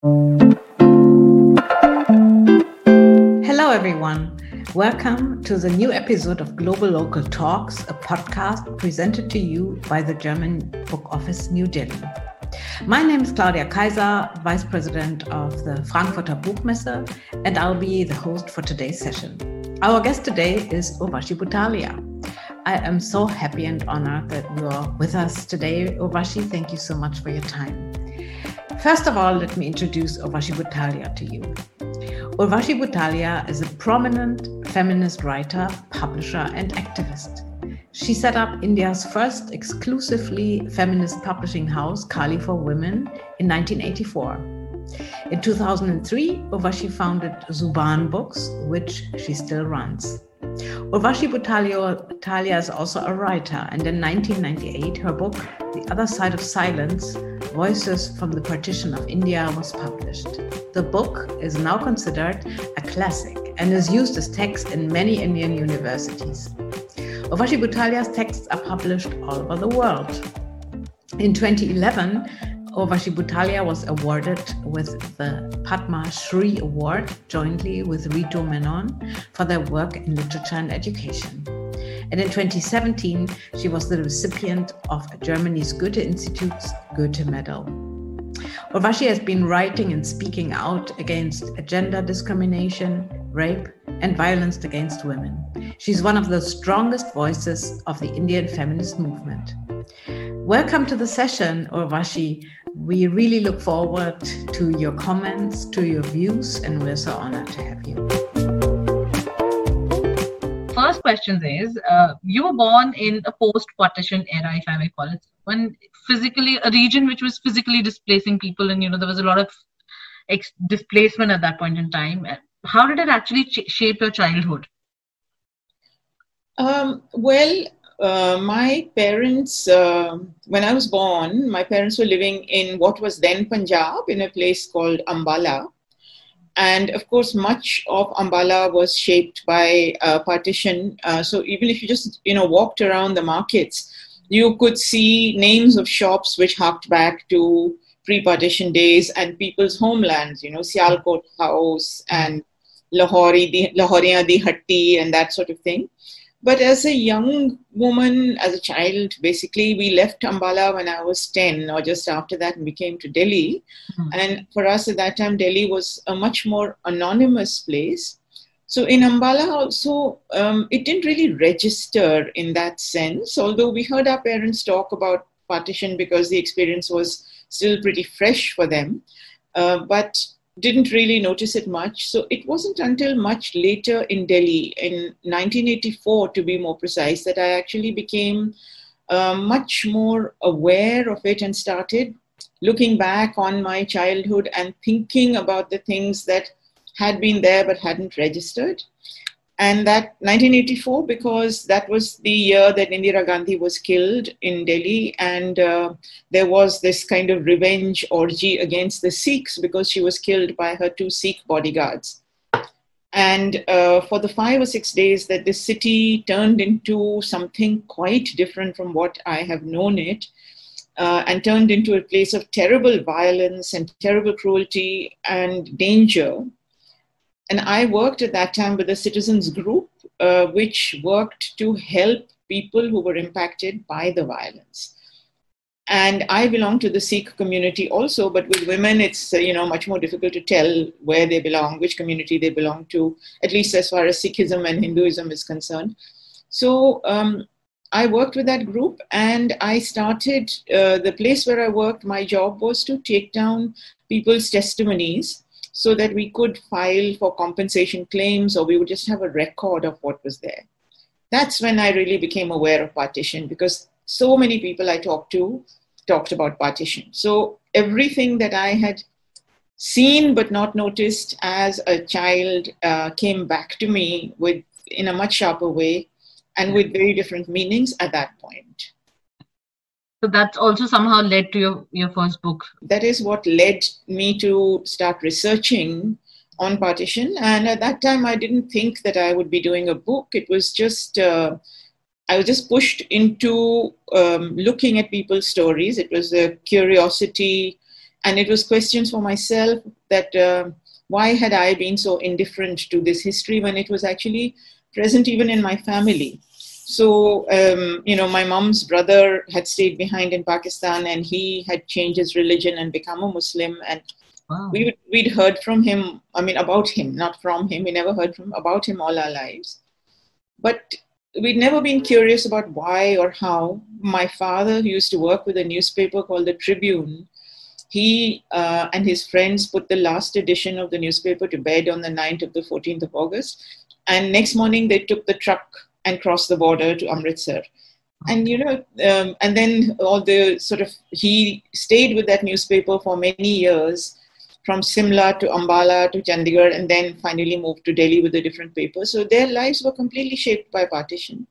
Hello, everyone. Welcome to the new episode of Globalocal Talks, a podcast presented to you by the German Book Office New Delhi. My name is Claudia Kaiser, Vice President of the Frankfurter Buchmesse, and I'll be the host for today's session. Our guest today is Urvashi Butalia. I am so happy and honored that you are with us today, Urvashi. Thank you so much for your time. First of all, let me introduce Urvashi Butalia to you. Urvashi Butalia is a prominent feminist writer, publisher, and activist. She set up India's first exclusively feminist publishing house, Kali for Women, in 1984. In 2003, Urvashi founded Zubaan Books, which she still runs. Urvashi Butalia is also a writer, and in 1998, her book, The Other Side of Silence Voices from the Partition of India, was published. The book is now considered a classic and is used as text in many Indian universities. Urvashi Butalia's texts are published all over the world. In 2011, Urvashi Butalia was awarded with the Padma Shri Award jointly with Ritu Menon for their work in literature and education. And in 2017, she was the recipient of Germany's Goethe Institute's Goethe Medal. Urvashi has been writing and speaking out against gender discrimination, rape, and violence against women. She's one of the strongest voices of the Indian feminist movement. Welcome to the session, Urvashi. We really look forward to your comments, to your views, and we're so honored to have you. First question is uh, You were born in a post partition era, if I may call it, when physically, a region which was physically displacing people, and you know, there was a lot of ex- displacement at that point in time how did it actually ch- shape your childhood? Um, well, uh, my parents, uh, when I was born, my parents were living in what was then Punjab in a place called Ambala. And of course, much of Ambala was shaped by uh, partition. Uh, so even if you just, you know, walked around the markets, you could see names of shops which harked back to pre-partition days and people's homelands, you know, Sialkot House and Lahori, the Lahoriya di Hatti and that sort of thing. But as a young woman, as a child, basically, we left Ambala when I was 10 or just after that, and we came to Delhi. Mm-hmm. And for us at that time, Delhi was a much more anonymous place. So in Ambala also, um, it didn't really register in that sense, although we heard our parents talk about partition because the experience was still pretty fresh for them. Uh, but didn't really notice it much. So it wasn't until much later in Delhi, in 1984 to be more precise, that I actually became uh, much more aware of it and started looking back on my childhood and thinking about the things that had been there but hadn't registered and that 1984 because that was the year that Indira Gandhi was killed in Delhi, and uh, there was this kind of revenge orgy against the Sikhs because she was killed by her two Sikh bodyguards. And uh, for the five or six days that this city turned into something quite different from what I have known it, uh, and turned into a place of terrible violence and terrible cruelty and danger and I worked at that time with a citizens group, uh, which worked to help people who were impacted by the violence. And I belong to the Sikh community also, but with women, it's uh, you know much more difficult to tell where they belong, which community they belong to, at least as far as Sikhism and Hinduism is concerned. So um, I worked with that group, and I started uh, the place where I worked. My job was to take down people's testimonies so that we could file for compensation claims or we would just have a record of what was there. That's when I really became aware of partition because so many people I talked to talked about partition. So everything that I had seen but not noticed as a child uh, came back to me with in a much sharper way and with very different meanings at that point so that's also somehow led to your, your first book. That is what led me to start researching on partition. And at that time i didn't think that i would be doing a book. It was just uh, i was just pushed into um, looking at people's stories. It was a curiosity And it was questions for myself that uh, why had I been so indifferent to this history when it was actually present even in my family? So, um, you know, my mom's brother had stayed behind in Pakistan and he had changed his religion and become a Muslim. And wow. we, we'd heard from him, I mean, about him, not from him. We never heard from about him all our lives. But we'd never been curious about why or how. My father, who used to work with a newspaper called the Tribune, he uh, and his friends put the last edition of the newspaper to bed on the night of the 14th of August. And next morning, they took the truck and cross the border to Amritsar. And you know, um, and then all the sort of he stayed with that newspaper for many years, from Simla to Ambala to Chandigarh, and then finally moved to Delhi with a different paper. So their lives were completely shaped by partition.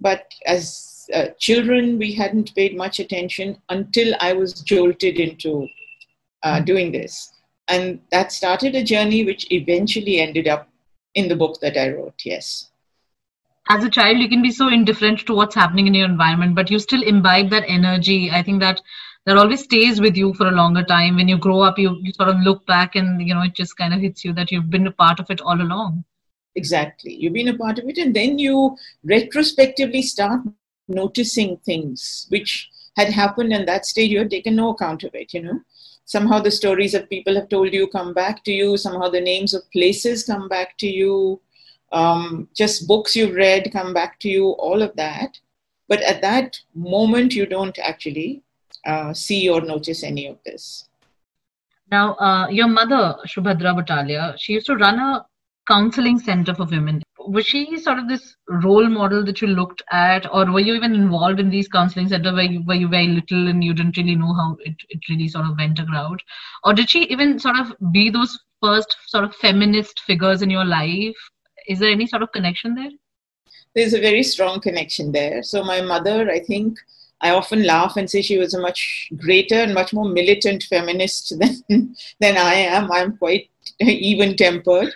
But as uh, children, we hadn't paid much attention until I was jolted into uh, doing this. And that started a journey which eventually ended up in the book that I wrote, yes as a child you can be so indifferent to what's happening in your environment but you still imbibe that energy. I think that that always stays with you for a longer time. When you grow up you, you sort of look back and you know it just kind of hits you that you've been a part of it all along. Exactly. You've been a part of it and then you retrospectively start noticing things which had happened in that stage you had taken no account of it you know. Somehow the stories that people have told you come back to you. Somehow the names of places come back to you um, just books you've read come back to you, all of that. But at that moment, you don't actually uh, see or notice any of this. Now, uh, your mother, Shubhadra Butalia, she used to run a counseling center for women. Was she sort of this role model that you looked at, or were you even involved in these counseling centers where you were you very little and you didn't really know how it, it really sort of went around? Or did she even sort of be those first sort of feminist figures in your life is there any sort of connection there? There's a very strong connection there. So my mother, I think, I often laugh and say she was a much greater and much more militant feminist than than I am. I'm quite even tempered,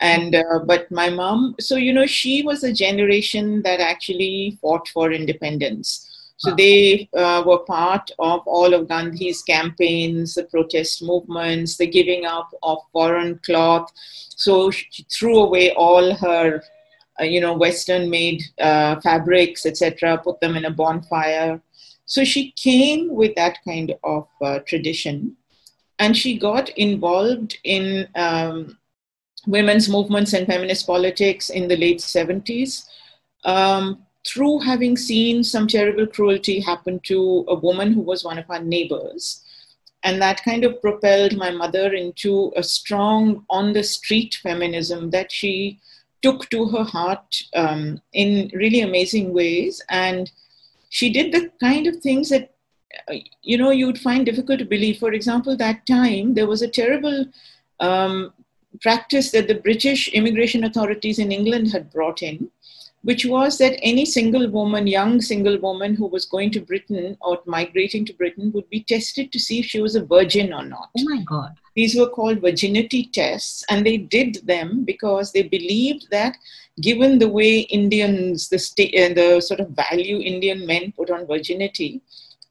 and uh, but my mom. So you know, she was a generation that actually fought for independence. So they uh, were part of all of Gandhi's campaigns, the protest movements, the giving up of foreign cloth. So she threw away all her, uh, you know, Western-made uh, fabrics, etc., put them in a bonfire. So she came with that kind of uh, tradition, and she got involved in um, women's movements and feminist politics in the late 70s. Um, through having seen some terrible cruelty happen to a woman who was one of our neighbors. And that kind of propelled my mother into a strong on the street feminism that she took to her heart um, in really amazing ways. And she did the kind of things that, uh, you know, you would find difficult to believe. For example, that time there was a terrible um, practice that the British immigration authorities in England had brought in which was that any single woman, young single woman who was going to Britain or migrating to Britain would be tested to see if she was a virgin or not. Oh my God. These were called virginity tests, and they did them because they believed that given the way Indians, the, sta- uh, the sort of value Indian men put on virginity,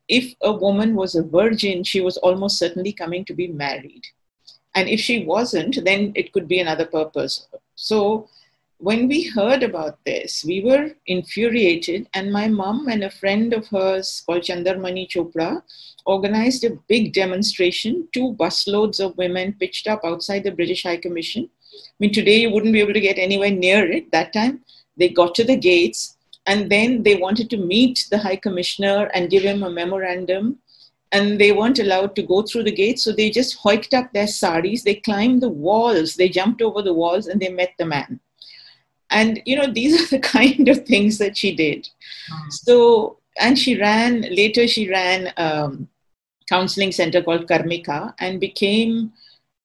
if a woman was a virgin, she was almost certainly coming to be married. And if she wasn't, then it could be another purpose. So when we heard about this, we were infuriated, and my mom and a friend of hers called Chandarmani Chopra organized a big demonstration. Two busloads of women pitched up outside the British High Commission. I mean, today you wouldn't be able to get anywhere near it. That time, they got to the gates, and then they wanted to meet the High Commissioner and give him a memorandum. And they weren't allowed to go through the gates, so they just hoiked up their saris. They climbed the walls, they jumped over the walls, and they met the man and you know these are the kind of things that she did. Mm. so and she ran later she ran um, counseling center called karmika and became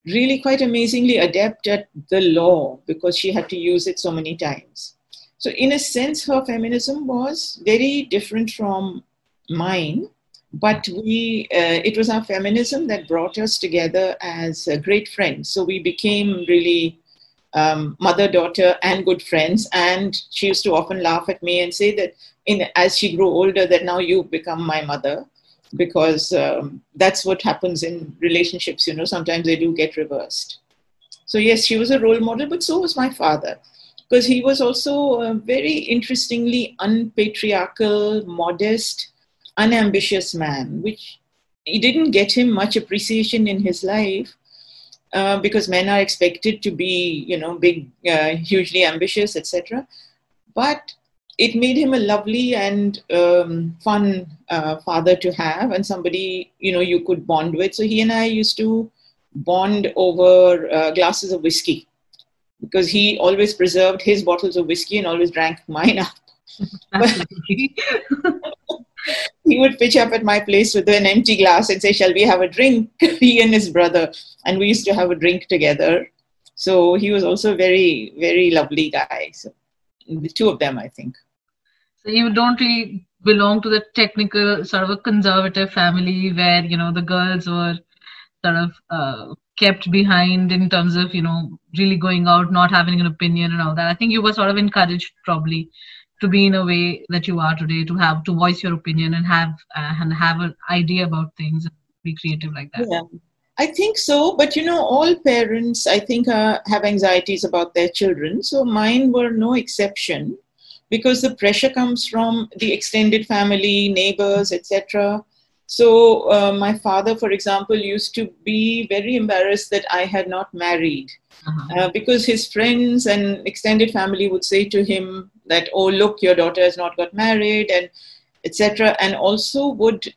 really quite amazingly adept at the law because she had to use it so many times. So in a sense her feminism was very different from mine but we uh, it was our feminism that brought us together as uh, great friends. So we became really um, mother, daughter, and good friends. And she used to often laugh at me and say that in, as she grew older, that now you've become my mother. because um, that's what happens in relationships. You know, sometimes they do get reversed. So yes, she was a role model, but so was my father, because he was also a very interestingly unpatriarchal, modest, unambitious man, which he didn't get him much appreciation in his life. Uh, because men are expected to be, you know, big, uh, hugely ambitious, etc. But it made him a lovely and um, fun uh, father to have and somebody you know you could bond with. So he and i used to bond over uh, glasses of whiskey because he always preserved his bottles of whiskey and always drank mine up he would pitch up at my place with an empty glass and say shall we have a drink? He and his brother. And we used to have a drink together. So he was also a very very lovely guy. So the two of them i think. So you don't really belong to the technical sort of a conservative family where you know the girls were sort of uh, kept behind in terms of you know really going out, not having an opinion and all that. I think you were sort of encouraged probably to be in a way that you are today, to have to voice your opinion and have uh, and have an idea about things, be creative like that. Yeah. I think so, but you know, all parents, I think, uh, have anxieties about their children. So mine were no exception because the pressure comes from the extended family, neighbors, etc. So, uh, my father, for example, used to be very embarrassed that I had not married uh-huh. uh, because his friends and extended family would say to him that, Oh, look, your daughter has not got married, and etc. And also would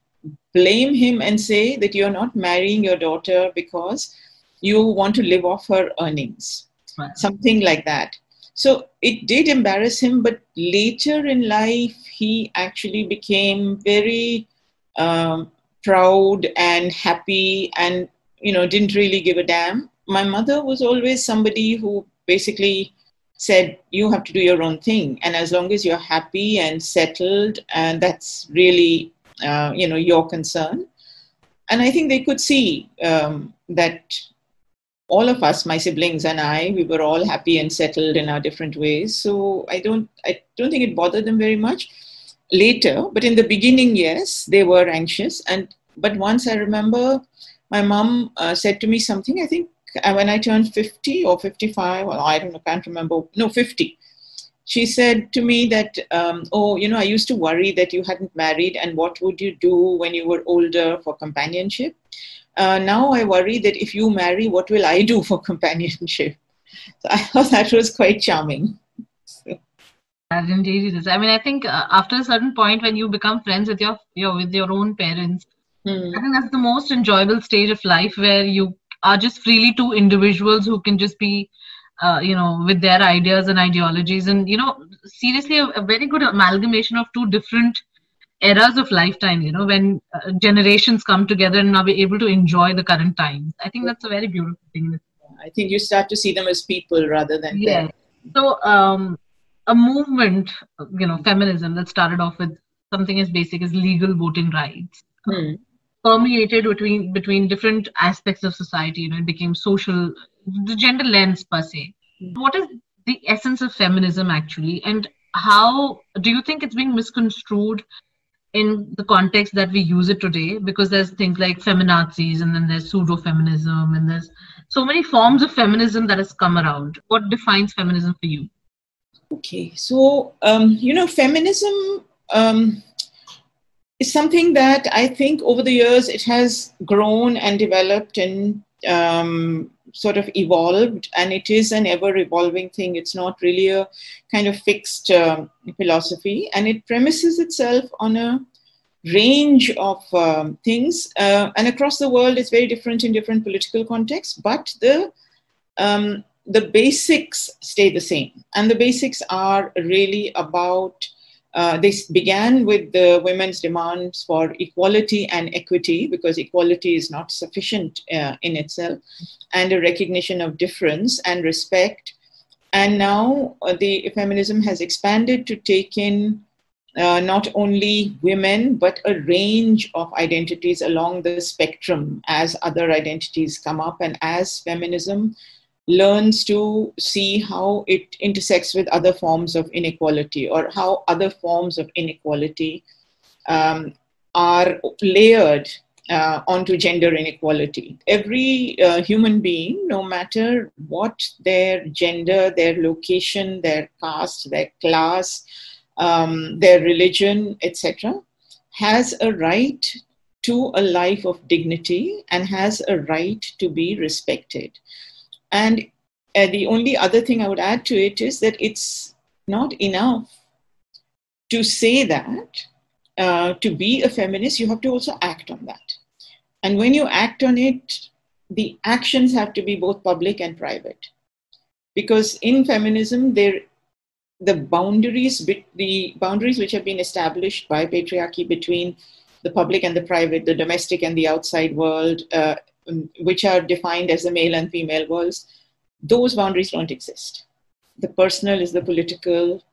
blame him and say that you're not marrying your daughter because you want to live off her earnings, right. something like that. So it did embarrass him, but later in life, he actually became very um, proud and happy and, you know, didn't really give a damn. My mother was always somebody who basically said, You have to do your own thing. And as long as you're happy and settled, and that's really, uh, you know, your concern. And I think they could see um, that all of us, my siblings and I, we were all happy and settled in our different ways. So I don't, I don't think it bothered them very much later. But in the beginning, yes, they were anxious. And but once I remember, my mom uh, said to me something. I think when I turned 50 or 55, well, I don't know, can't remember. No, 50. She said to me that, um, oh, you know, I used to worry that you hadn't married, and what would you do when you were older for companionship? uh, now I worry that if you marry, what will I do for companionship? So I thought that was quite charming. So. Indeed, it is. I mean, I think uh, after a certain point, when you become friends with your, your with your own parents, hmm. I think that's the most enjoyable stage of life where you are just freely two individuals who can just be, uh, you know, with their ideas and ideologies, and you know, seriously, a, a very good amalgamation of two different eras of lifetime you know when uh, generations come together and now be able to enjoy the current times. I think that's a very beautiful thing. I think you start to see them as people rather than yeah. So um, a movement you know feminism that started off with something as basic as legal voting rights. Hmm. Permeated between between different aspects of society you know it became social the gender lens per se. What is the essence of feminism actually? And how do you think it's being misconstrued in the context that we use it today? Because there's things like feminazis and then there's pseudo feminism and there's so many forms of feminism that has come around. What defines feminism for you? Okay so um, you know feminism um, is something that i think over the years it has grown and developed and um, sort of evolved and it is an ever evolving thing. It's not really a kind of fixed uh, philosophy and it premises itself on a range of um, things uh, and across the world it's very different in different political contexts but the um, the basics stay the same. And the basics are really about uh, this began with the women's demands for equality and equity because equality is not sufficient uh, in itself, and a recognition of difference and respect. And now uh, the feminism has expanded to take in uh, not only women but a range of identities along the spectrum as other identities come up and as feminism learns to see how it intersects with other forms of inequality or how other forms of inequality um, are layered uh, onto gender inequality. Every uh, human being, no matter what their gender, their location, their caste, their class, um, their religion, etc., has a right to a life of dignity and has a right to be respected. And uh, the only other thing I would add to it is that it's not enough to say that. Uh, to be a feminist, you have to also act on that. And when you act on it, the actions have to be both public and private. Because in feminism, there the boundaries the boundaries which have been established by patriarchy between the public and the private the domestic and the outside world uh, which are defined as the male and female worlds those boundaries don't exist the personal is the political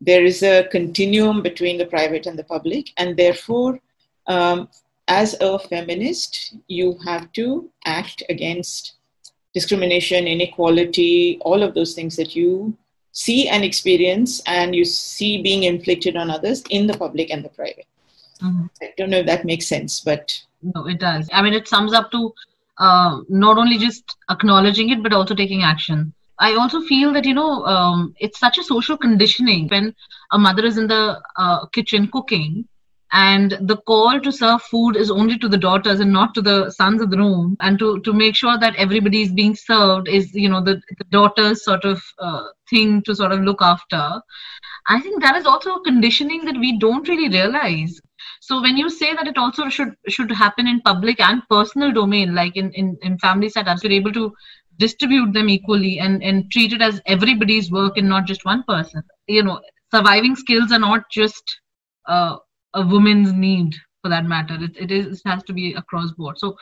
there is a continuum between the private and the public and therefore um, as a feminist you have to act against discrimination inequality all of those things that you see and experience and you see being inflicted on others in the public and the private. Mm-hmm. I don't know if that makes sense, but. No, it does. I mean, it sums up to uh, not only just acknowledging it, but also taking action. I also feel that, you know, um, it's such a social conditioning when a mother is in the uh, kitchen cooking and the call to serve food is only to the daughters and not to the sons of the room and to to make sure that everybody is being served is you know the, the daughters sort of uh, thing to sort of look after i think that is also a conditioning that we don't really realize so when you say that it also should should happen in public and personal domain like in in, in family setups you're able to distribute them equally and and treat it as everybody's work and not just one person. You know surviving skills are not just uh, a woman's need for that matter. It, it is it has to be across board. So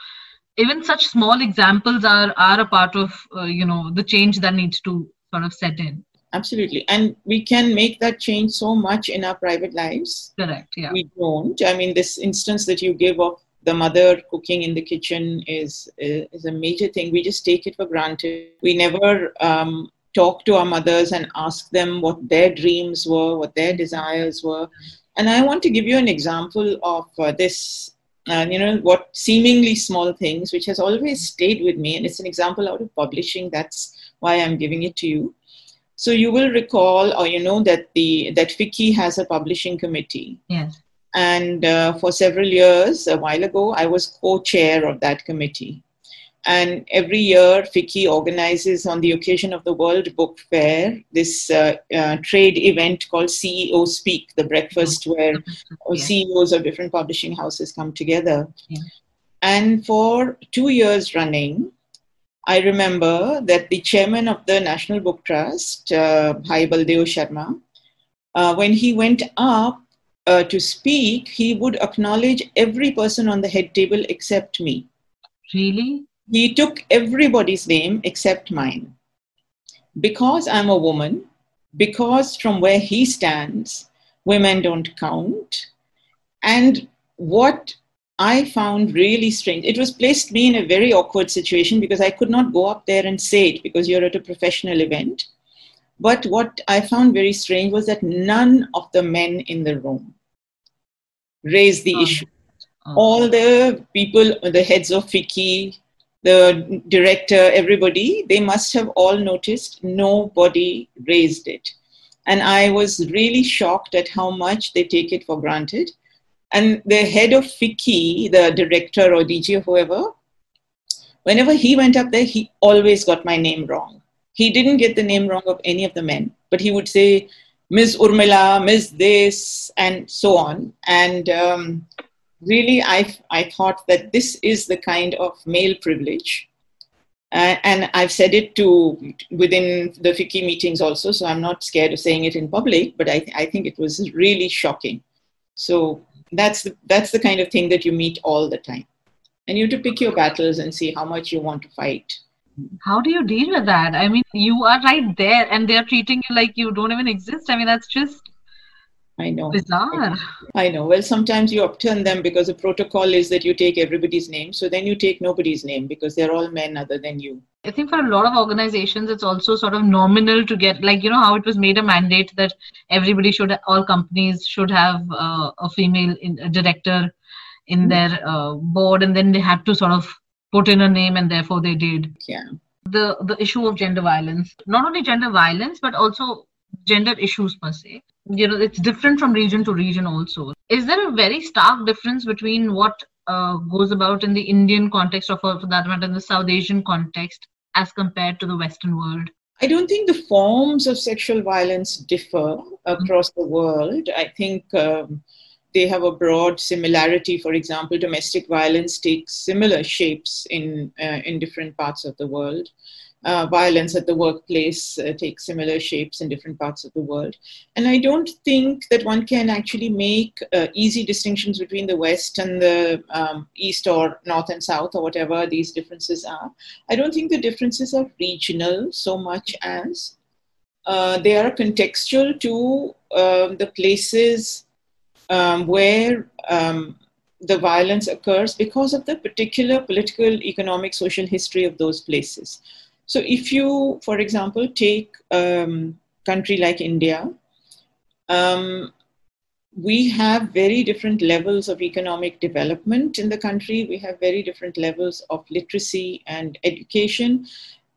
even such small examples are are a part of uh, you know the change that needs to sort of set in absolutely. And we can make that change so much in our private lives. Correct yeah. We don't. I mean this instance that you give of the mother cooking in the kitchen is is a major thing. We just take it for granted. We never um, talk to our mothers and ask them what their dreams were what their desires were. And I want to give you an example of uh, this, uh, you know, what seemingly small things, which has always stayed with me. And it's an example out of publishing. That's why I'm giving it to you. So you will recall, or you know, that the that FICCI has a publishing committee. Yes. And uh, for several years, a while ago, I was co-chair of that committee. And every year, FICCI organizes on the occasion of the World Book Fair this uh, uh, trade event called CEO Speak, the breakfast where yeah. CEOs of different publishing houses come together. Yeah. And for two years running, I remember that the chairman of the National Book Trust, uh, Bhai Baldev Sharma, uh, when he went up uh, to speak, he would acknowledge every person on the head table except me. Really? He took everybody's name except mine. Because I'm a woman, because from where he stands, women don't count. And what I found really strange, it was placed me in a very awkward situation because I could not go up there and say it because you're at a professional event. But what I found very strange was that none of the men in the room raised the oh. issue. Oh. All the people, the heads of FICCI, the director, everybody, they must have all noticed nobody raised it. And I was really shocked at how much they take it for granted. And the head of FICCI, the director or DG or whoever, whenever he went up there, he always got my name wrong. He didn't get the name wrong of any of the men, but he would say, Ms. Urmila, Ms. This, and so on. And um, really, I, I thought that this is the kind of male privilege. Uh, and I've said it to within the FICCI meetings also, so I'm not scared of saying it in public, but I, th- I think it was really shocking. So that's the, that's the kind of thing that you meet all the time. And you have to pick your battles and see how much you want to fight. How do you deal with that? I mean, you are right there and they're treating you like you don't even exist. I mean, that's just I know. Bizarre. I know. Well, sometimes you upturn them because the protocol is that you take everybody's name. So then you take nobody's name because they're all men other than you. I think for a lot of organizations, it's also sort of nominal to get, like, you know, how it was made a mandate that everybody should, all companies should have uh, a female in, a director in mm-hmm. their uh, board and then they had to sort of put in a name and therefore they did yeah the the issue of gender violence not only gender violence but also gender issues per se you know it's different from region to region also is there a very stark difference between what uh, goes about in the indian context or for, for that matter in the south asian context as compared to the western world I don't think the forms of sexual violence differ across the world. I think um, they have a broad similarity. For example, domestic violence takes similar shapes in, uh, in different parts of the world. Uh, violence at the workplace uh, takes similar shapes in different parts of the world. And I don't think that one can actually make uh, easy distinctions between the West and the um, East or North and South or whatever these differences are. I don't think the differences are regional so much as uh, they are contextual to um, the places um, where um, the violence occurs because of the particular political, economic, social history of those places. So, if you, for example, take a um, country like India, um, we have very different levels of economic development in the country. We have very different levels of literacy and education.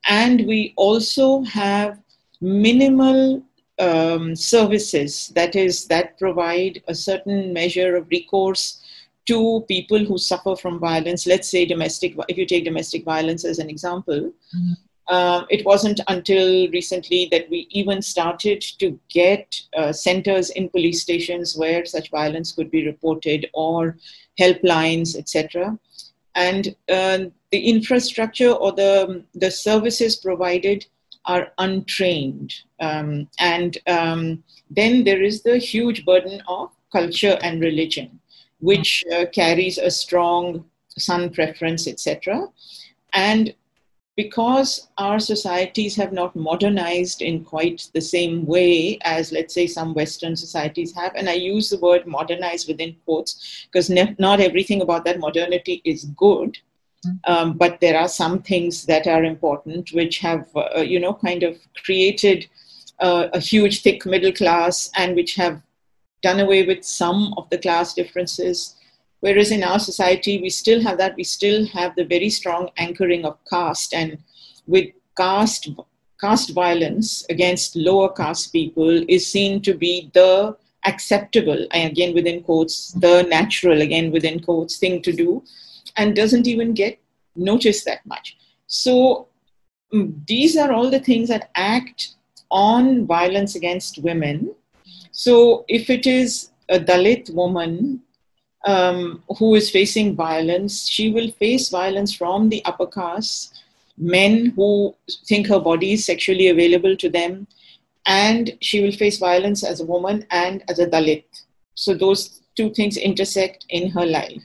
And we also have minimal um, services that is that provide a certain measure of recourse to people who suffer from violence let's say domestic if you take domestic violence as an example mm-hmm. Uh, it wasn't until recently that we even started to get uh, centers in police stations where such violence could be reported or helplines etc and uh, the infrastructure or the the services provided are untrained. Um, and um, then there is the huge burden of culture and religion, which uh, carries a strong son preference, etc. And because our societies have not modernized in quite the same way as, let's say, some Western societies have, and I use the word modernize within quotes because ne- not everything about that modernity is good. Um, but there are some things that are important, which have, uh, you know, kind of created uh, a huge, thick middle class and which have done away with some of the class differences. Whereas in our society, we still have that. We still have the very strong anchoring of caste, and with caste, caste violence against lower caste people is seen to be the acceptable, again within quotes, the natural, again within quotes, thing to do and doesn't even get noticed that much. So mm, these are all the things that act on violence against women. So if it is a Dalit woman um, who is facing violence, she will face violence from the upper caste, men who think her body is sexually available to them, and she will face violence as a woman and as a Dalit. So those two things intersect in her life.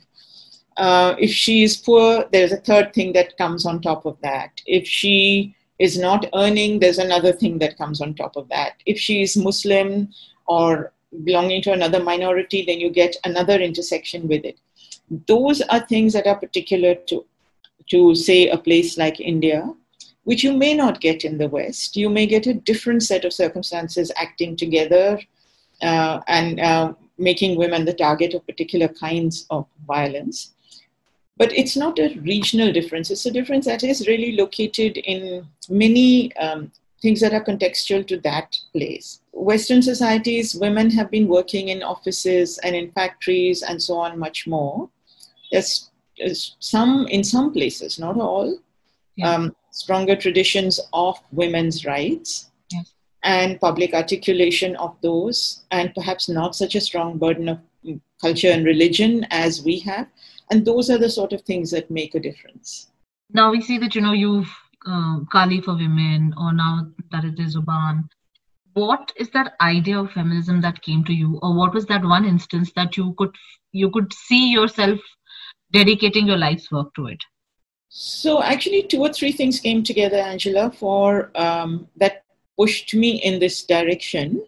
Uh, if she is poor, there's a third thing that comes on top of that. If she is not earning, there's another thing that comes on top of that. If she is Muslim or belonging to another minority, then you get another intersection with it. Those are things that are particular to, to say, a place like India, which you may not get in the West. You may get a different set of circumstances acting together uh, and uh, making women the target of particular kinds of violence. But it's not a regional difference. It's a difference that is really located in many um, things that are contextual to that place. Western societies, women have been working in offices and in factories and so on much more. There's, there's some, in some places, not all, yeah. um, stronger traditions of women's rights yes. and public articulation of those, and perhaps not such a strong burden of culture and religion as we have and those are the sort of things that make a difference now we see that you know you've uh, kali for women or now that it is Zubaan what is that idea of feminism that came to you? Or what was that one instance that you could you could see yourself dedicating your life's work to it? So actually two or three things came together angela for um, that pushed me in this direction.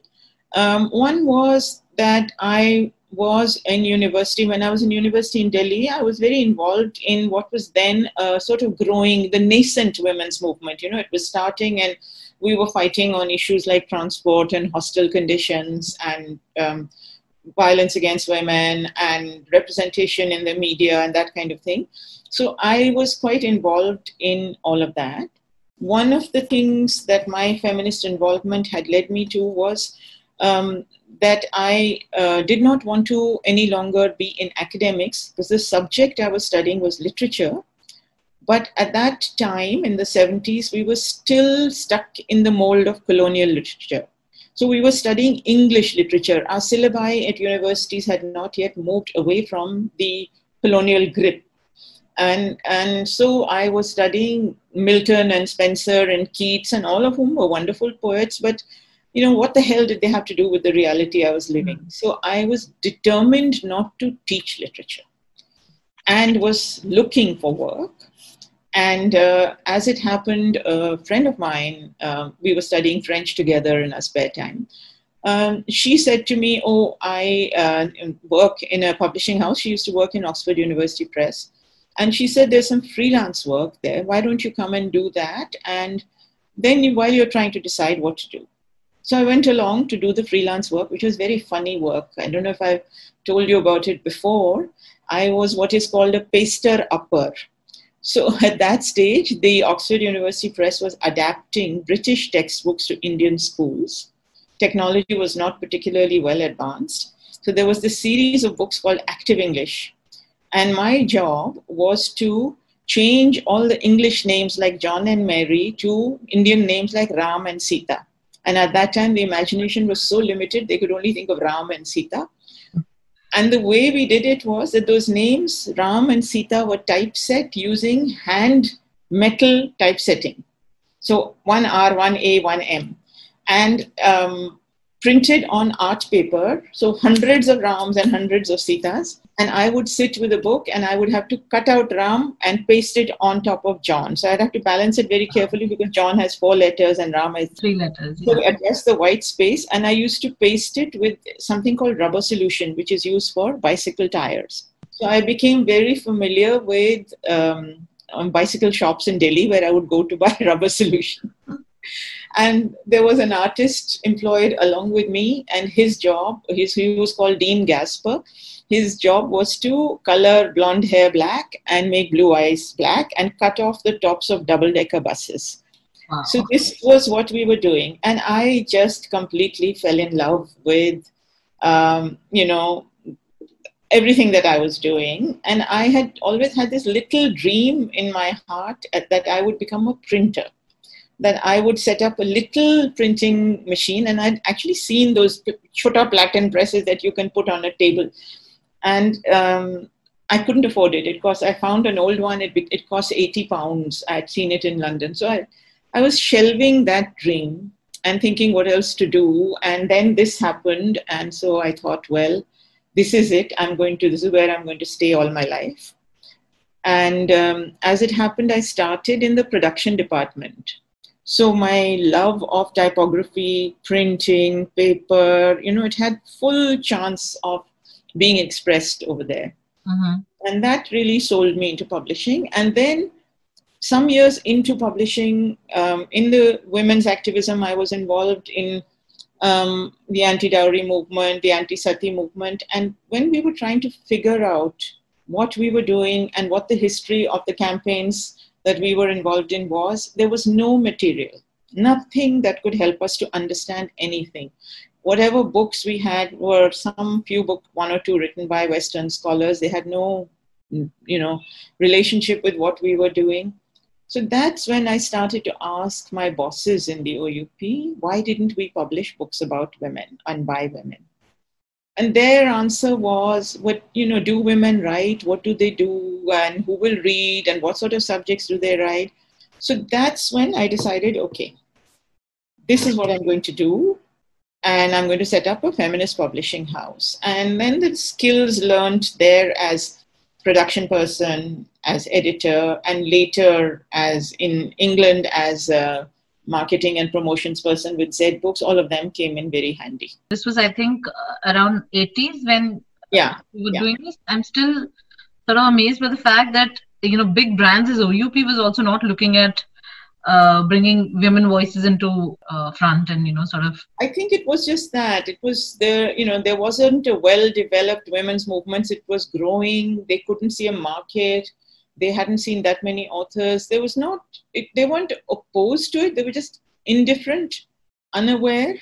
Um, one was that i was in university, when I was in university in Delhi, I was very involved in what was then uh, sort of growing the nascent women's movement. You know, it was starting and we were fighting on issues like transport and hostel conditions and um, violence against women and representation in the media and that kind of thing. So I was quite involved in all of that. One of the things that my feminist involvement had led me to was um, that I uh, did not want to any longer be in academics because the subject I was studying was literature. But at that time in the 70s, we were still stuck in the mold of colonial literature. So we were studying English literature. Our syllabi at universities had not yet moved away from the colonial grip. And, and so I was studying Milton and Spenser and Keats, and all of whom were wonderful poets, but you know, what the hell did they have to do with the reality I was living? Mm. So I was determined not to teach literature and was looking for work. And uh, as it happened, a friend of mine, uh, we were studying French together in our spare time. Um, she said to me, Oh, I uh, work in a publishing house. She used to work in Oxford University Press. And she said, There's some freelance work there. Why don't you come and do that? And then while you're trying to decide what to do. So I went along to do the freelance work, which was very funny work. I don't know if I've told you about it before. I was what is called a paster upper. So at that stage, the Oxford University Press was adapting British textbooks to Indian schools. Technology was not particularly well advanced. So there was this series of books called Active English. And my job was to change all the English names like John and Mary to Indian names like Ram and Sita. And at that time, the imagination was so limited, they could only think of Ram and Sita. And the way we did it was that those names, Ram and Sita, were typeset using hand metal typesetting. So one R, one A, one M. And um, printed on art paper. So hundreds of Rams and hundreds of Sitas and I would sit with a book and I would have to cut out Ram and paste it on top of John. So I'd have to balance it very carefully because John has four letters and Ram has three letters. Yeah. So adjust the white space and I used to paste it with something called rubber solution, which is used for bicycle tires. So I became very familiar with um, bicycle shops in Delhi where I would go to buy rubber solution. And there was an artist employed along with me and his job, his, he was called Dean Gasper his job was to color blonde hair black and make blue eyes black and cut off the tops of double decker buses. Wow. So this was what we were doing, and I just completely fell in love with, um, you know, everything that I was doing. And I had always had this little dream in my heart that I would become a printer. That I would set up a little printing machine, and I'd actually seen those chota platen presses that you can put on a table and um, I couldn't afford it. It cost. I found an old one. It it cost eighty pounds. I'd seen it in London, so I I was shelving that dream and thinking what else to do. And then this happened, and so I thought, well, this is it. I'm going to. This is where I'm going to stay all my life. And um, as it happened, I started in the production department. So my love of typography, printing, paper, you know, it had full chance of being expressed over there. Mm-hmm. And that really sold me into publishing. And then some years into publishing, um, in the women's activism, I was involved in um, the anti dowry movement, the anti sati movement. And when we were trying to figure out what we were doing and what the history of the campaigns that we were involved in was, there was no material, nothing that could help us to understand anything. Whatever books we had were some few book one or two written by western scholars. They had no you know relationship with what we were doing. So that's when i started to ask my bosses in the oup why didn't we publish books about women and by women and their answer was what you know do women write? What do they do? And who will read? And what sort of subjects do they write? So that's when i decided okay this is what i'm going to do. And I'm going to set up a feminist publishing house. And then the skills learned there as production person, as editor, and later as in England as a marketing and promotions person with Zed Books, all of them came in very handy. This was, I think, uh, around 80s when yeah, we were yeah. doing this. I'm still sort of amazed by the fact that you know big brands as OUP was also not looking at uh, bringing women voices into uh, front and you know sort of i think it was just that it was there you know there wasn't a well developed women's movements it was growing they couldn't see a market they hadn't seen that many authors there was not it, they weren't opposed to it they were just indifferent unaware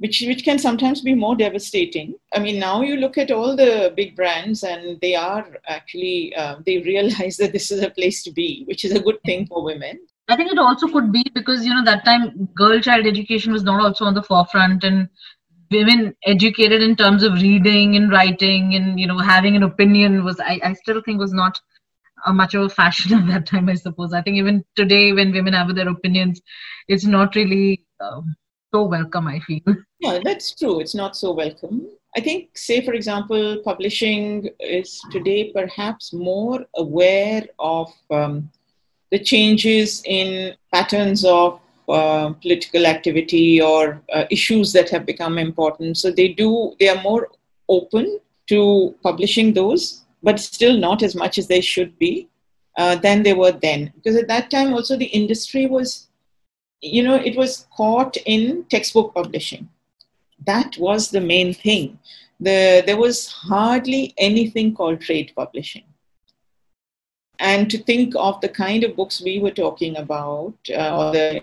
which which can sometimes be more devastating. I mean, now you look at all the big brands, and they are actually uh, they realize that this is a place to be, which is a good thing for women. I think it also could be because you know that time girl child education was not also on the forefront, and women educated in terms of reading and writing and you know having an opinion was I, I still think was not a much of a fashion at that time. I suppose I think even today when women have their opinions, it's not really. Um, so welcome, I feel. Yeah, that's true. It's not so welcome. I think, say, for example, publishing is today perhaps more aware of um, the changes in patterns of uh, political activity or uh, issues that have become important. So they do, they are more open to publishing those, but still not as much as they should be uh, than they were then. Because at that time, also the industry was you know, it was caught in textbook publishing. That was the main thing. The, there was hardly anything called trade publishing. And to think of the kind of books we were talking about, uh, there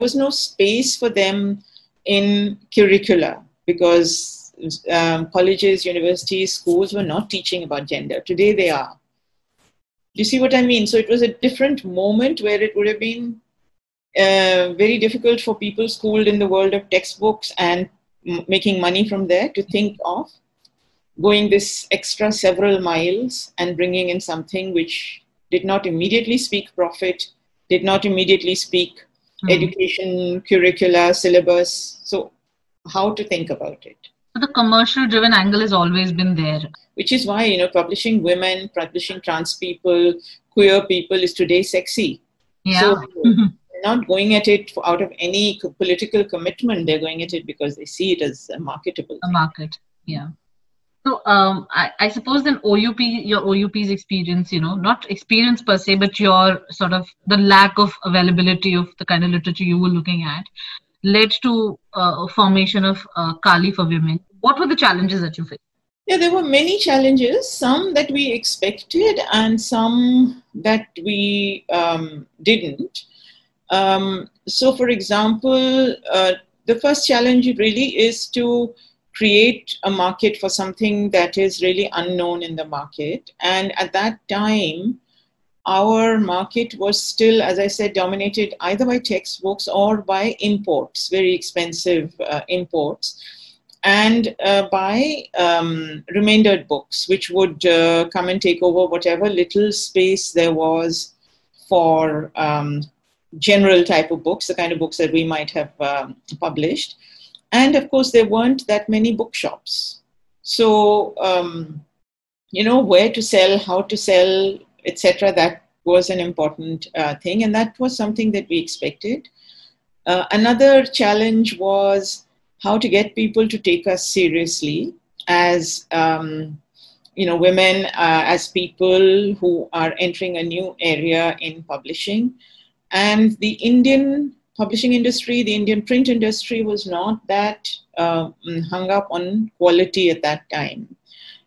was no space for them in curricula because um, colleges, universities, schools were not teaching about gender. Today they are. Do you see what I mean? So it was a different moment where it would have been uh, very difficult for people schooled in the world of textbooks and m- making money from there to think of going this extra several miles and bringing in something which did not immediately speak profit, did not immediately speak mm-hmm. education, curricula, syllabus. So, how to think about it? The commercial driven angle has always been there. Which is why, you know, publishing women, publishing trans people, queer people is today sexy. Yeah. So, mm-hmm not going at it out of any political commitment. They're going at it because they see it as a marketable. A market, yeah. So um, I, I, suppose then OUP, your OUP's experience, you know, not experience per se, but your sort of the lack of availability of the kind of literature you were looking at, led to uh, formation of uh, Kali for women. What were the challenges that you faced? Yeah, there were many challenges, some that we expected and some that we um, didn't. Um, so, for example, uh, the first challenge really is to create a market for something that is really unknown in the market. And at that time, our market was still, as I said, dominated either by textbooks or by imports, very expensive uh, imports, and uh, by um, remaindered books, which would uh, come and take over whatever little space there was for um, general type of books, the kind of books that we might have um, published. And of course, there weren't that many bookshops. So, um, you know, where to sell, how to sell, etc., that was an important uh, thing. And that was something that we expected. Uh, another challenge was how to get people to take us seriously as um, you know women uh, as people who are entering a new area in publishing and the Indian publishing industry, the Indian print industry was not that uh, hung up on quality at that time.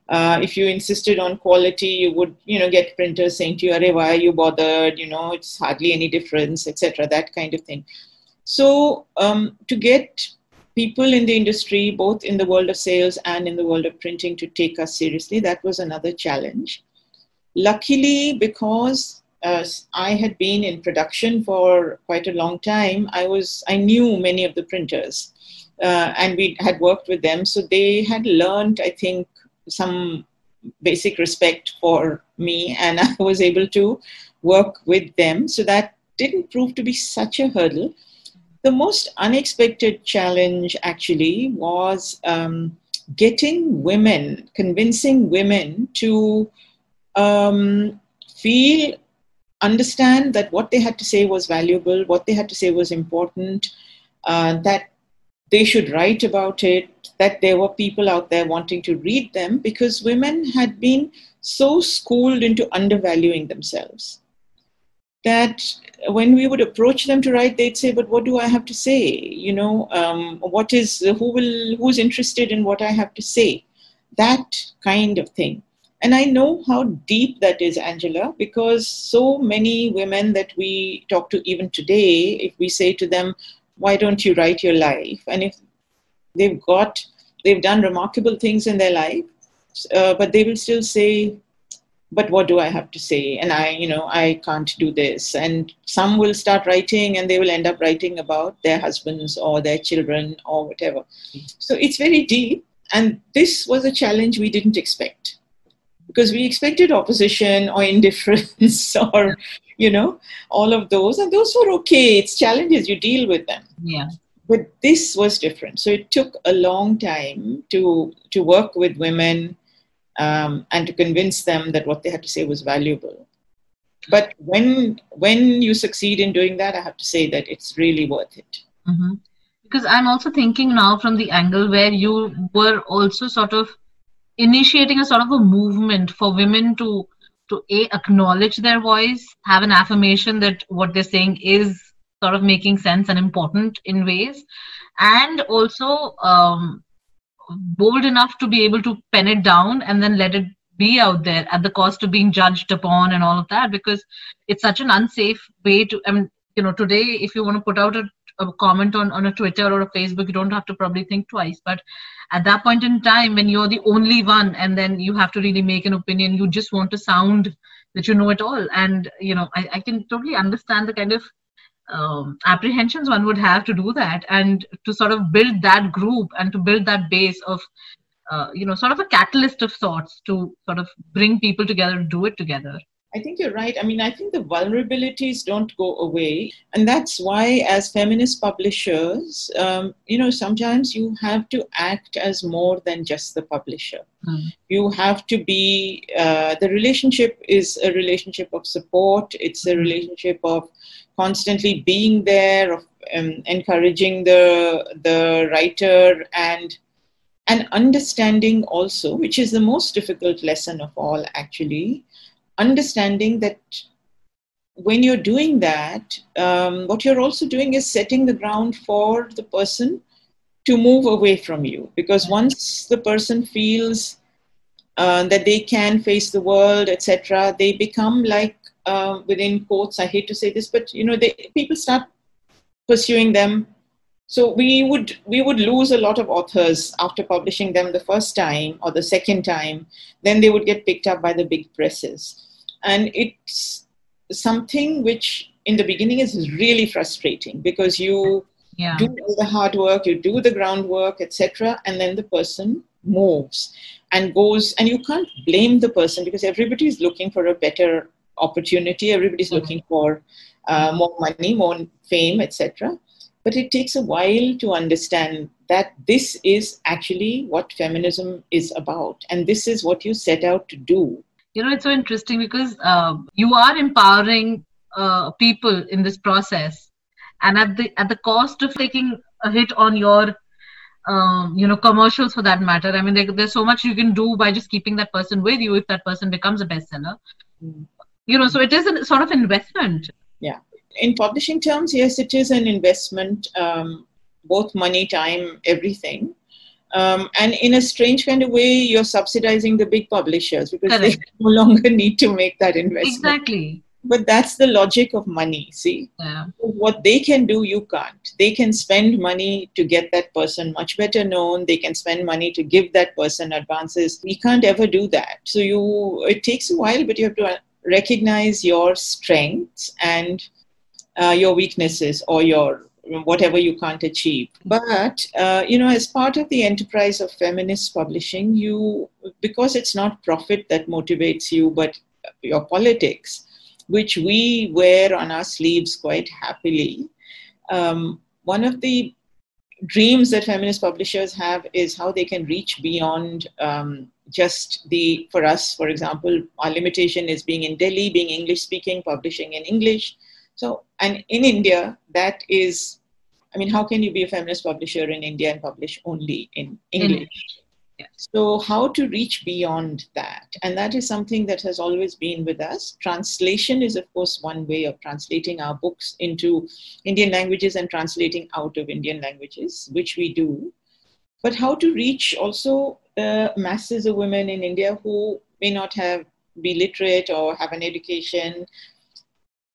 Uh, if you insisted on quality, you would, you know, get printers saying to you, Arey, why are you bothered? You know, it's hardly any difference, etc. That kind of thing. So um, to get people in the industry, both in the world of sales and in the world of printing, to take us seriously, that was another challenge. Luckily, because uh, I had been in production for quite a long time, I was I knew many of the printers, uh, and we had worked with them, so they had learned, I think, some basic respect for me, and I was able to work with them. So that didn't prove to be such a hurdle. The most unexpected challenge actually was um, getting women, convincing women to um, feel understand that what they had to say was valuable, what they had to say was important, uh, that they should write about it, that there were people out there wanting to read them because women had been so schooled into undervaluing themselves. that when we would approach them to write, they'd say, "But what do I have to say? You know, um, what is who will who's interested in what I have to say?" That kind of thing. And I know how deep that is, Angela, because so many women that we talk to even today, if we say to them, "Why don't you write your life?" and if they've got they've done remarkable things in their life, uh, but they will still say, but what do I have to say? And I, you know, I can't do this. And some will start writing and they will end up writing about their husbands or their children or whatever. So it's very deep. And this was a challenge we didn't expect because we expected opposition or indifference or, you know, all of those. And those were okay. It's challenges, you deal with them. Yeah but this was different so it took a long time to to work with women um, and to convince them that what they had to say was valuable. But when when you succeed in doing that, I have to say that it's really worth it. Mm-hmm. Because I'm also thinking now from the angle where you were also sort of initiating a sort of a movement for women to to a acknowledge their voice, have an affirmation that what they're saying is sort of making sense and important in ways, and also um, bold enough to be able to pen it down and then let it be out there at the cost of being judged upon and all of that because it's such an unsafe way to i mean you know today if you want to put out a, a comment on, on a twitter or a facebook you don't have to probably think twice. But at that point in time when you're the only one and then you have to really make an opinion you just want to sound that you know it all. And you know i, I can totally understand the kind of um, apprehensions one would have to do that and to sort of build that group and to build that base of uh, you know sort of a catalyst of sorts to sort of bring people together and do it together I think you're right. I mean, I think the vulnerabilities don't go away. And that's why, as feminist publishers, um, you know, sometimes you have to act as more than just the publisher. Mm. You have to be, uh, the relationship is a relationship of support, it's a hmm. relationship of constantly being there, of um, encouraging the the writer and and understanding also, which is the most difficult lesson of all, actually, understanding that when you're doing that, um, what you're also doing is setting the ground for the person to move away from you. Because once the person feels uh, that they can face the world, etc., they become like uh, within quotes. I hate to say this, but you know, they, people start pursuing them. So we would we would lose a lot of authors after publishing them the first time or the second time. Then they would get picked up by the big presses, and it's something which in the beginning is really frustrating because you yeah. do all the hard work, you do the groundwork, etc., and then the person moves and goes, and you can't blame the person because everybody is looking for a better opportunity. Everybody's mm-hmm. looking for uh, more money, more fame, etc. But it takes a while to understand that this is actually what feminism is about, and this is what you set out to do. You know, it's so interesting because uh, you are empowering uh, people in this process, and at the at the cost of taking a hit on your um, you know commercials for that matter i mean there, there's so much you can do by just keeping that person with you if that person becomes a bestseller mm you know so it is a sort of investment. Yeah. In publishing terms yes it is an investment um, both money time everything. Um, and in a strange kind of way you're subsidizing the big publishers because Correct. they no longer need to make that investment. Exactly. But that's the logic of money see? Yeah. what they can do you can't. They can spend money to get that person much better known. They can spend money to give that person advances. We can't ever do that. So you it takes a while but you have to recognize your strengths and uh, your weaknesses or your whatever you can't achieve. But uh, you know as part of the enterprise of feminist publishing you because it's not profit that motivates you but your politics which we wear on our sleeves quite happily um, one of the dreams that feminist publishers have is how they can reach beyond um, just the for us for example our limitation is being in delhi being english speaking publishing in english. So and in india that is i mean how can you be a feminist publisher in india and publish only in english So, how to reach beyond that? And that is something that has always been with us. Translation is, of course, one way of translating our books into Indian languages and translating out of Indian languages, which we do. But how to reach also the masses of women in India who may not have be literate or have an education.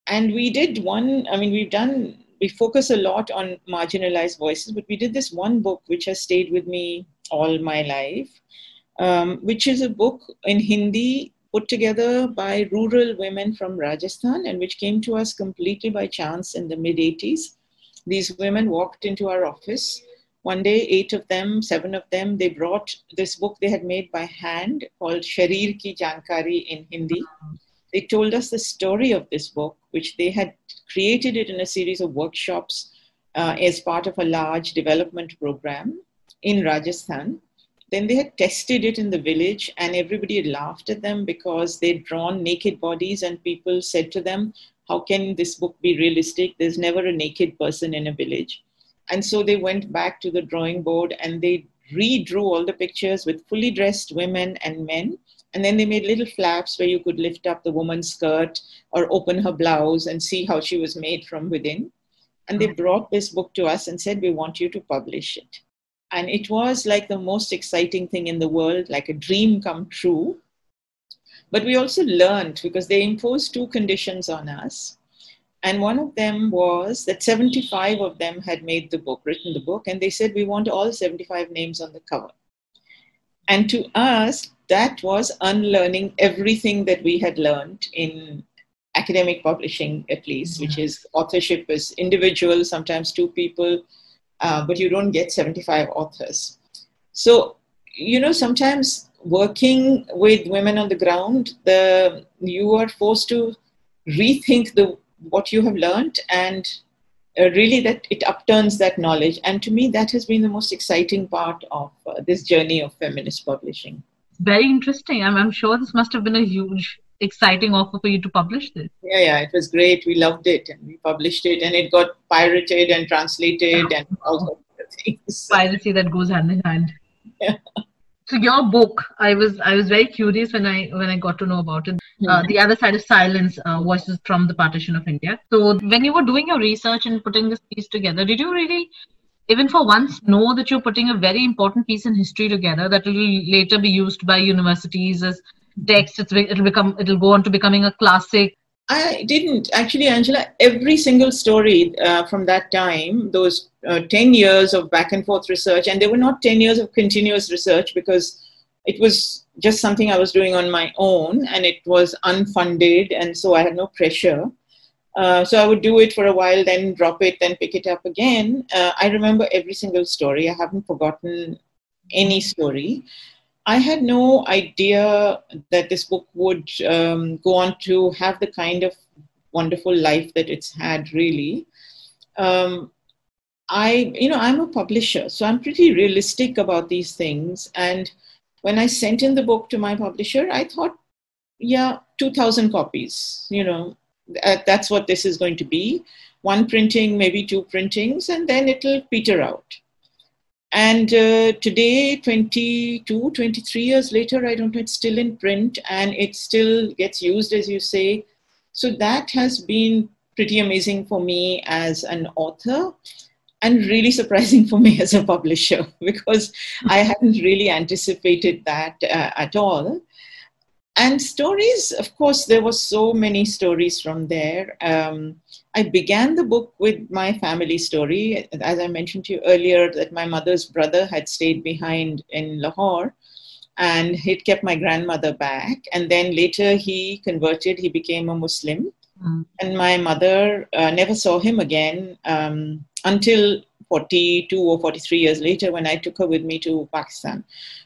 And we did one, I mean, we've done, we focus a lot on marginalized voices, but we did this one book which has stayed with me all my life, um, which is a book in Hindi put together by rural women from Rajasthan and which came to us completely by chance in the mid 80s. These women walked into our office. One day, eight of them, seven of them, they brought this book they had made by hand called Sharir Ki Jankari in Hindi. They told us the story of this book, which they had created it in a series of workshops uh, as part of a large development program in Rajasthan. Then they had tested it in the village, and everybody had laughed at them because they'd drawn naked bodies, and people said to them, How can this book be realistic? There's never a naked person in a village. And so they went back to the drawing board and they redrew all the pictures with fully dressed women and men. And then they made little flaps where you could lift up the woman's skirt or open her blouse and see how she was made from within. And they hmm. brought this book to us and said, We want you to publish it. And it was like the most exciting thing in the world, like a dream come true. But we also learned because they imposed two conditions on us. And one of them was that 75 of them had made the book, written the book, and they said, We want all 75 names on the cover. And to us, that was unlearning everything that we had learned in academic publishing, at least, which is authorship is individual, sometimes two people, uh, but you don't get 75 authors. So, you know, sometimes working with women on the ground, the you are forced to rethink the what you have learned and uh, really that it upturns that knowledge. And to me, that has been the most exciting part of uh, this journey of feminist publishing. Very interesting. I'm, I'm sure this must have been a huge exciting offer for you to publish this. Yeah, yeah, it was great. We loved it and we published it and it got pirated and translated and all sorts of things. Piracy that goes hand in hand. Yeah. So your book, I was I was very curious when I when I got to know about it. Uh, the other side of silence, uh, voices from the partition of India. So when you were doing your research and putting this piece together, did you really, even for once, know that you're putting a very important piece in history together that will later be used by universities as text? It's, it'll become it'll go on to becoming a classic. I didn't actually, Angela. Every single story uh, from that time, those uh, 10 years of back and forth research, and they were not 10 years of continuous research because it was just something I was doing on my own and it was unfunded, and so I had no pressure. Uh, so I would do it for a while, then drop it, then pick it up again. Uh, I remember every single story. I haven't forgotten any story. I had no idea that this book would um, go on to have the kind of wonderful life that it's had, really. Um, I, you know, I'm a publisher, so I'm pretty realistic about these things. And when I sent in the book to my publisher, I thought, yeah, 2,000 copies, you know, that's what this is going to be. One printing, maybe two printings, and then it'll peter out. And uh, today, 22, 23 years later, I don't know, it's still in print and it still gets used, as you say. So that has been pretty amazing for me as an author and really surprising for me as a publisher because I hadn't really anticipated that uh, at all. And stories, of course, there were so many stories from there. Um, I began the book with my family story. As I mentioned to you earlier, that my mother's brother had stayed behind in Lahore and he'd kept my grandmother back. And then later he converted, he became a Muslim. Mm. And my mother uh, never saw him again um, until 42 or 43 years later when I took her with me to Pakistan.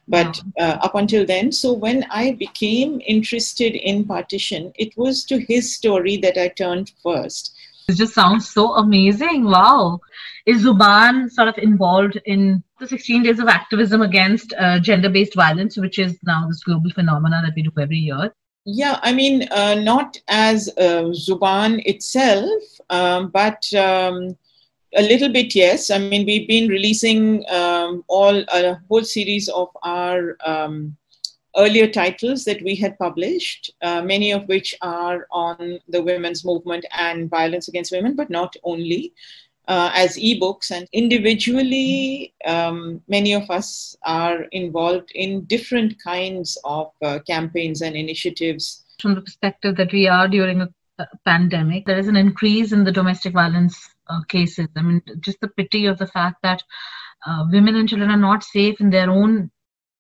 But uh, up until then, so when I became interested in partition, it was to his story that I turned first. It just sounds so amazing. Wow. Is Zubaan sort of involved in the 16 days of activism against uh, gender based violence, which is now this global phenomenon that we do every year? Yeah, I mean, uh, not as uh, Zubaan itself, um, but um, A little bit, yes. I mean, we've been releasing um, all a whole series of our um, earlier titles that we had published, uh, many of which are on the women's movement and violence against women, but not only. Uh, as ebooks and individually um, many of us are involved in different kinds of uh, campaigns and initiatives from the perspective that we are during a, a pandemic there is an increase in the domestic violence uh, cases. I mean just the pity of the fact that uh, women and children are not safe in their own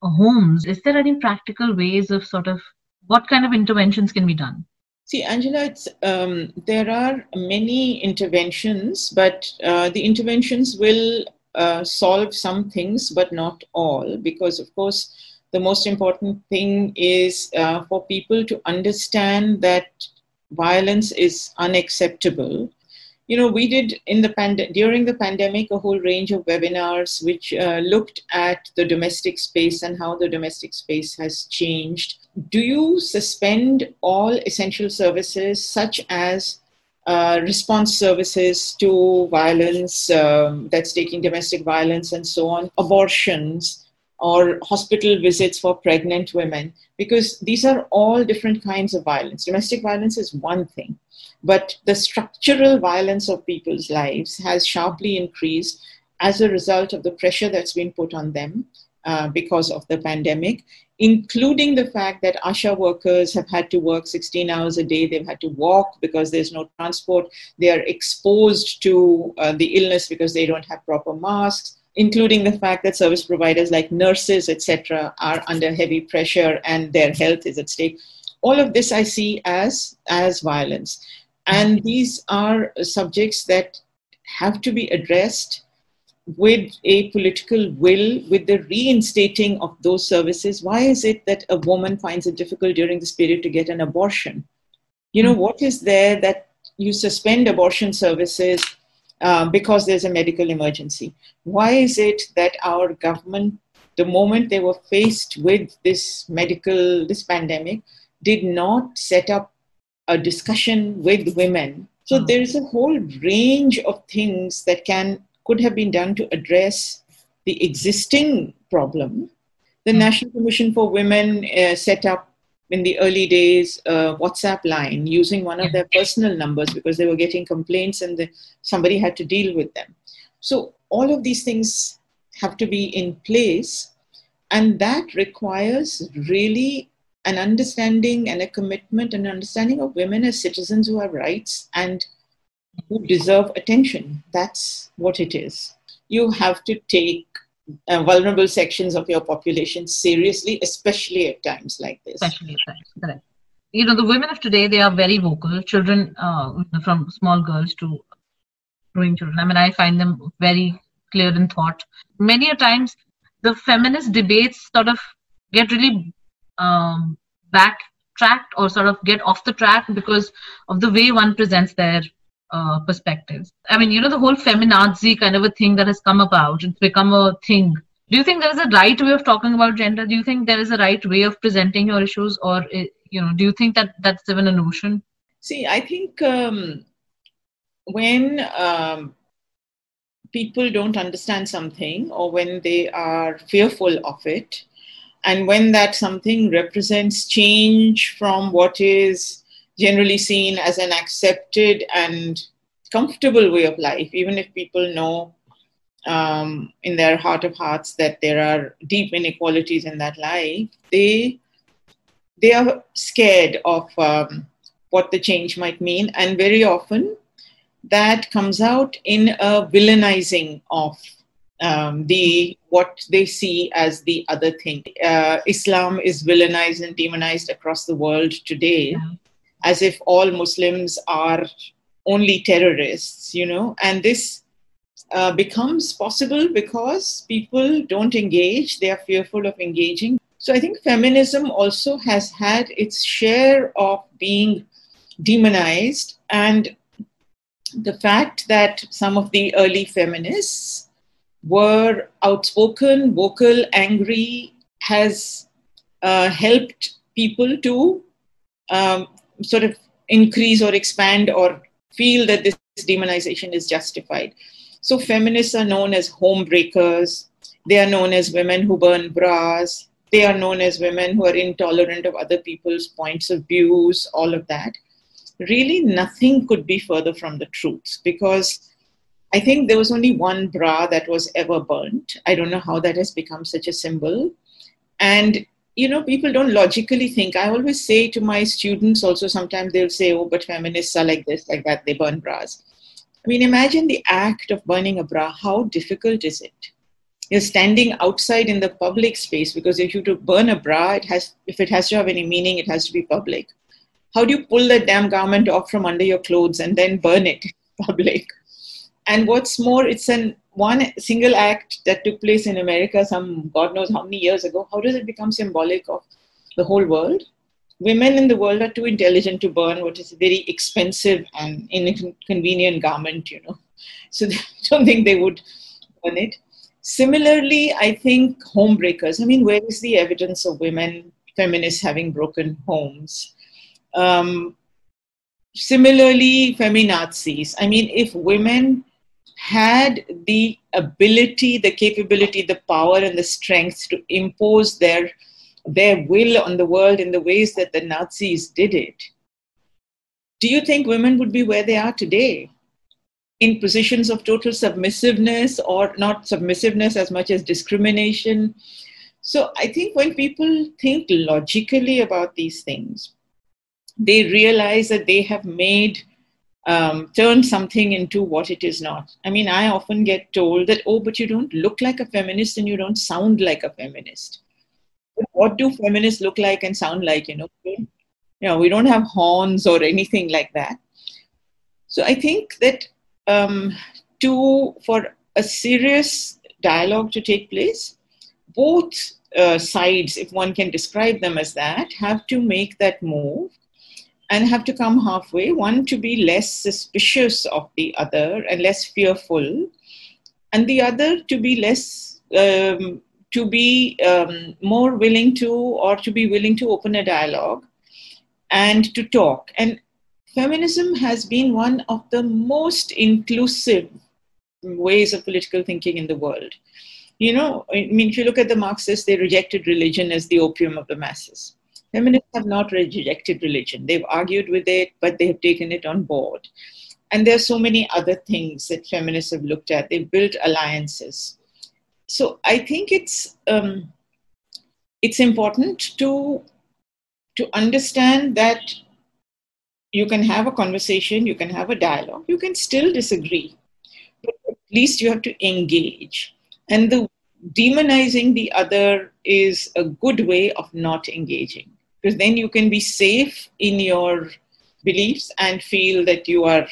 homes. Is there any practical ways of sort of what kind of interventions can be done? See, Angela, um, there are many interventions, but uh, the interventions will uh, solve some things, but not all, because of course, the most important thing is uh, for people to understand that violence is unacceptable you know we did in the pand- during the pandemic a whole range of webinars which uh, looked at the domestic space and how the domestic space has changed. Do you suspend all essential services such as uh, response services to violence um, that's taking domestic violence and so on abortions or hospital visits for pregnant women? Because these are all different kinds of violence. Domestic violence is one thing but the structural violence of people's lives has sharply increased as a result of the pressure that's been put on them uh, because of the pandemic, including the fact that ASHA workers have had to work 16 hours a day. They've had to walk because there's no transport. They are exposed to uh, the illness because they don't have proper masks including the fact that service providers like nurses, etc., are under heavy pressure and their health is at stake. All of this I see as, as violence. And these are subjects that have to be addressed with a political will, with the reinstating of those services. Why is it that a woman finds it difficult during this period to get an abortion? You know, what is there that you suspend abortion services uh, because there's a medical emergency? Why is it that our government, the moment they were faced with this medical, this pandemic, did not set up a discussion with women. So mm. there is a whole range of things that can could have been done to address the existing problem. The mm. National Commission for Women uh, set up in the early days a WhatsApp line using one of their personal numbers because they were getting complaints and the, somebody had to deal with them. So all of these things have to be in place, and that requires really an understanding and a commitment and understanding of women as citizens who have rights and who deserve attention. That's what it is. You have to take uh, vulnerable sections of your population seriously, especially at times like this. Especially at times, correct. You know, the women of today, they are very vocal. Children, uh, from small girls to growing children. I mean, I find them very clear in thought. Many a times, the feminist debates sort of get really um, backtracked or sort of get off the track because of the way one presents their uh, perspectives. I mean, you know, the whole feminazi kind of a thing that has come about, it's become a thing. Do you think there is a right way of talking about gender? Do you think there is a right way of presenting your issues, or eh, you know, do you think that that's even a notion? See, I think um, when um, people don't understand something, or when they are fearful of it, and when that something represents change from what is generally seen as an accepted and comfortable way of life, even if people know um, in their heart of hearts that there are deep inequalities in that life, they they are scared of um, what the change might mean, and very often that comes out in a villainizing of um, the what they see as the other thing. Uh, Islam is villainized and demonized across the world today, yeah. as if all Muslims are only terrorists, you know, and this uh, becomes possible because people don't engage; they are fearful of engaging. So I think feminism also has had its share of being demonized, and the fact that some of the early feminists were outspoken, vocal, angry, has uh, helped people to um, sort of increase or expand or feel that this demonization is justified. So feminists are known as home breakers. They are known as women who burn bras. They are known as women who are intolerant of other people's points of views, all of that. Really, nothing could be further from the truth because I think there was only one bra that was ever burnt. I don't know how that has become such a symbol. And, you know, people don't logically think. I always say to my students also, sometimes they'll say, oh, but feminists are like this, like that, they burn bras. I mean, imagine the act of burning a bra. How difficult is it? You're standing outside in the public space because if you to burn a bra, it has if it has to have any meaning, it has to be public. How do you pull that damn garment off from under your clothes and then burn it public? And what's more, it's an one single act that took place in America some God knows how many years ago. How does it become symbolic of the whole world? women in the world are too intelligent to burn what is a very expensive and inconvenient garment, you know. So I don't think they would burn it. Similarly, I think homebreakers. I mean, where is the evidence of women feminists having broken homes? Um, similarly, feminazis. I mean, if women had the ability, the capability, the power, and the strength to impose their their will on the world in the ways that the Nazis did it, do you think women would be where they are today? In positions of total submissiveness, or not submissiveness as much as discrimination. So I think when people think logically about these things, they realize that they have made um, turned something into what it is not. I mean, I often get told that, oh, but you don't look like a feminist and you don't sound like a feminist. What do feminists look like and sound like you know? You know we don't have horns or anything like that. So i think that um, to for a serious dialogue to take place both uh, sides if one can describe them as that have to make that move and have to come halfway one to be less suspicious of the other and less fearful and the other to be less um, to be um, more willing to or to be willing to open a dialogue and to talk. And feminism has been one of the most inclusive ways of political thinking in the world. You know, I mean, if you look at the Marxists, they rejected religion as the opium of the masses. Feminists have not rejected religion. They've argued with it, but they have taken it on board. And there are so many other things that feminists have looked at. They've built alliances so I think it's um, it's important to to understand that you can have a conversation, you can have a dialogue, you can still disagree, but at least you have to engage. And the demonizing the other is a good way of not engaging because then you can be safe in your beliefs and feel that you are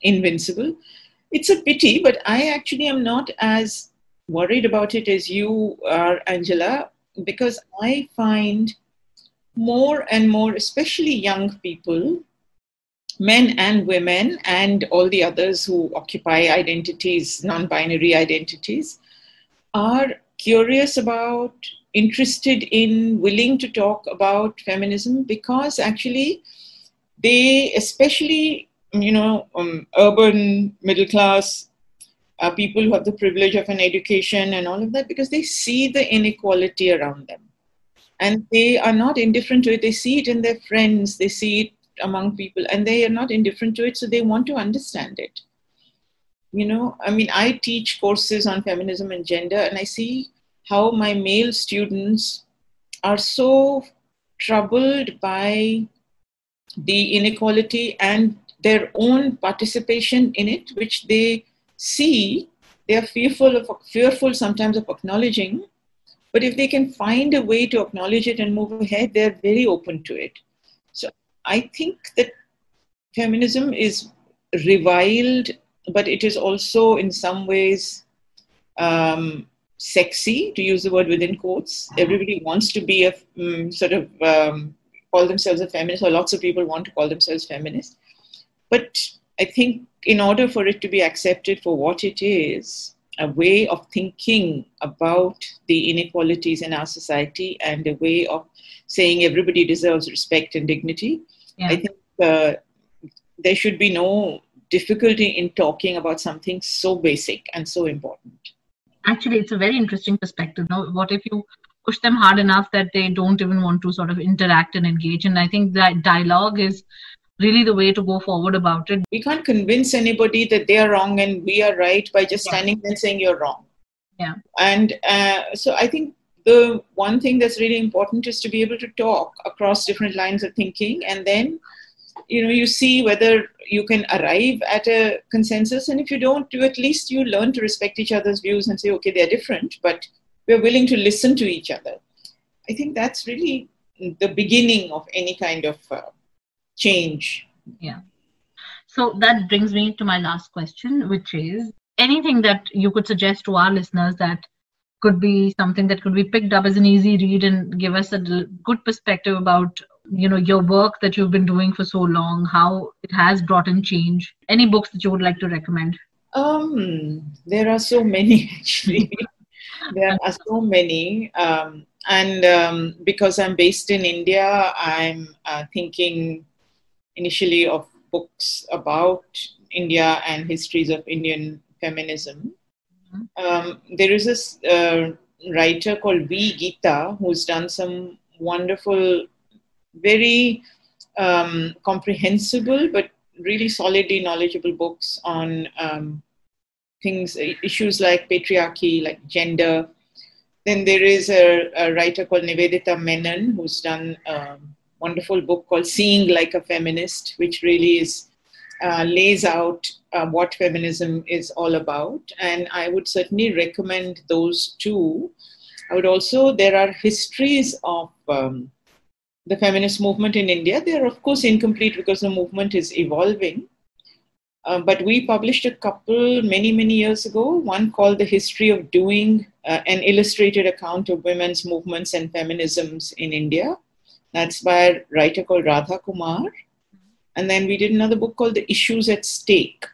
invincible. It's a pity, but I actually am not as worried about it as you are, Angela, because I find more and more, especially young people, men and women, and all the others who occupy identities, non binary identities, are curious about, interested in, willing to talk about feminism because actually they, especially, you know, um, urban middle class uh, people who have the privilege of an education and all of that because they see the inequality around them. And they are not indifferent to it. They see it in their friends. They see it among people and they are not indifferent to it so they want to understand it. You know i mean i teach courses on feminism and gender and i see how my male students are so troubled by the inequality and their own participation in it which they see, they are fearful of fearful sometimes of acknowledging, but if they can find a way to acknowledge it and move ahead, they're very open to it. So I think that feminism is reviled, but it is also in some ways um, sexy, to use the word within quotes. Everybody wants to be a um, sort of um, call themselves a feminist, or lots of people want to call themselves feminist. But I think in order for it to be accepted for what it is, a way of thinking about the inequalities in our society and a way of saying everybody deserves respect and dignity, yeah. I think uh, there should be no difficulty in talking about something so basic and so important. Actually, it's a very interesting perspective. Now, what if you push them hard enough that they don't even want to sort of interact and engage? And I think that dialogue is really the way to go forward about it. We can't convince anybody that they are wrong and we are right by just standing there saying you're wrong. Yeah. And uh, so I think the one thing that's really important is to be able to talk across different lines of thinking and then you know you see whether you can arrive at a consensus and if you don't you at least you learn to respect each other's views and say okay they're different but we're willing to listen to each other. I think that's really the beginning of any kind of uh, change. Yeah. So that brings me to my last question which is anything that you could suggest to our listeners that could be something that could be picked up as an easy read and give us a good perspective about you know your work that you've been doing for so long how it has brought in change? Any books that you would like to recommend? Um there are so many actually. There are so many. Um, and um, because i'm based in india i'm uh, thinking initially of books about india and histories of indian feminism. Mm-hmm. um, there is this uh, writer called v. Geetha who's done some wonderful very um, comprehensible but really solidly knowledgeable books on um, things, issues like patriarchy, like gender. Then there is a, a writer called Nivedita Menon who's done a wonderful book called Seeing Like a Feminist, which really is uh, lays out uh, what feminism is all about. And I would certainly recommend those two. I would also, there are histories of um, the feminist movement in India. They are, of course, incomplete because the movement is evolving. Uh, but we published a couple many, many years ago, one called The History of Doing, uh, an illustrated account of women's movements and feminisms in India. That's by a writer called Radha Kumar. And then we did another book called The Issues at Stake,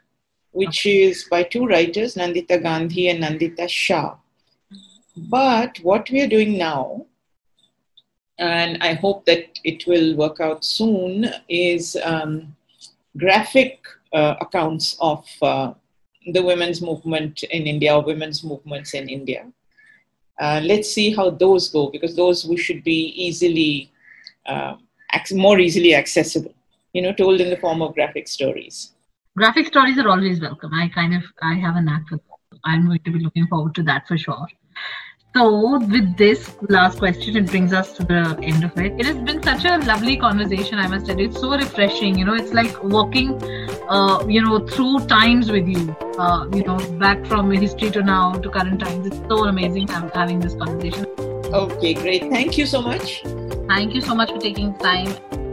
which is by two writers, Nandita Gandhi and Nandita Shah. But what we are doing now and I hope that it will work out soon, is um, graphic uh, accounts of uh, the women's movement in India or women's movements in India. Uh, let's see how those go because those we should be easily, uh, more easily accessible, you know, told in the form of graphic stories. Graphic stories are always welcome. I kind of I have a knack for that. I'm going to be looking forward to that for sure. So, with this last question, it brings us to the end of it. It has been such a lovely conversation, I must tell you. It's so refreshing. You know, it's like walking, uh, you know, through times with you, uh, you know, back from history to now to current times. It's so amazing having this conversation. Okay, great. Thank you so much. Thank you so much for taking time.